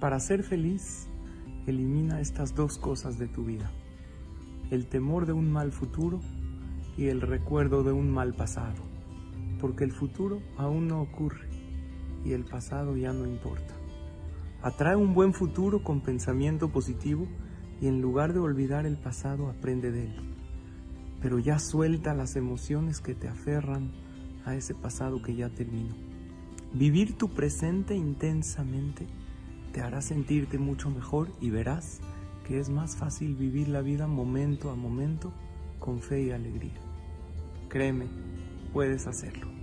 para ser feliz, elimina estas dos cosas de tu vida. El temor de un mal futuro y el recuerdo de un mal pasado. Porque el futuro aún no ocurre y el pasado ya no importa. Atrae un buen futuro con pensamiento positivo y en lugar de olvidar el pasado aprende de él. Pero ya suelta las emociones que te aferran a ese pasado que ya terminó. Vivir tu presente intensamente te hará sentirte mucho mejor y verás que es más fácil vivir la vida momento a momento con fe y alegría. Créeme, puedes hacerlo.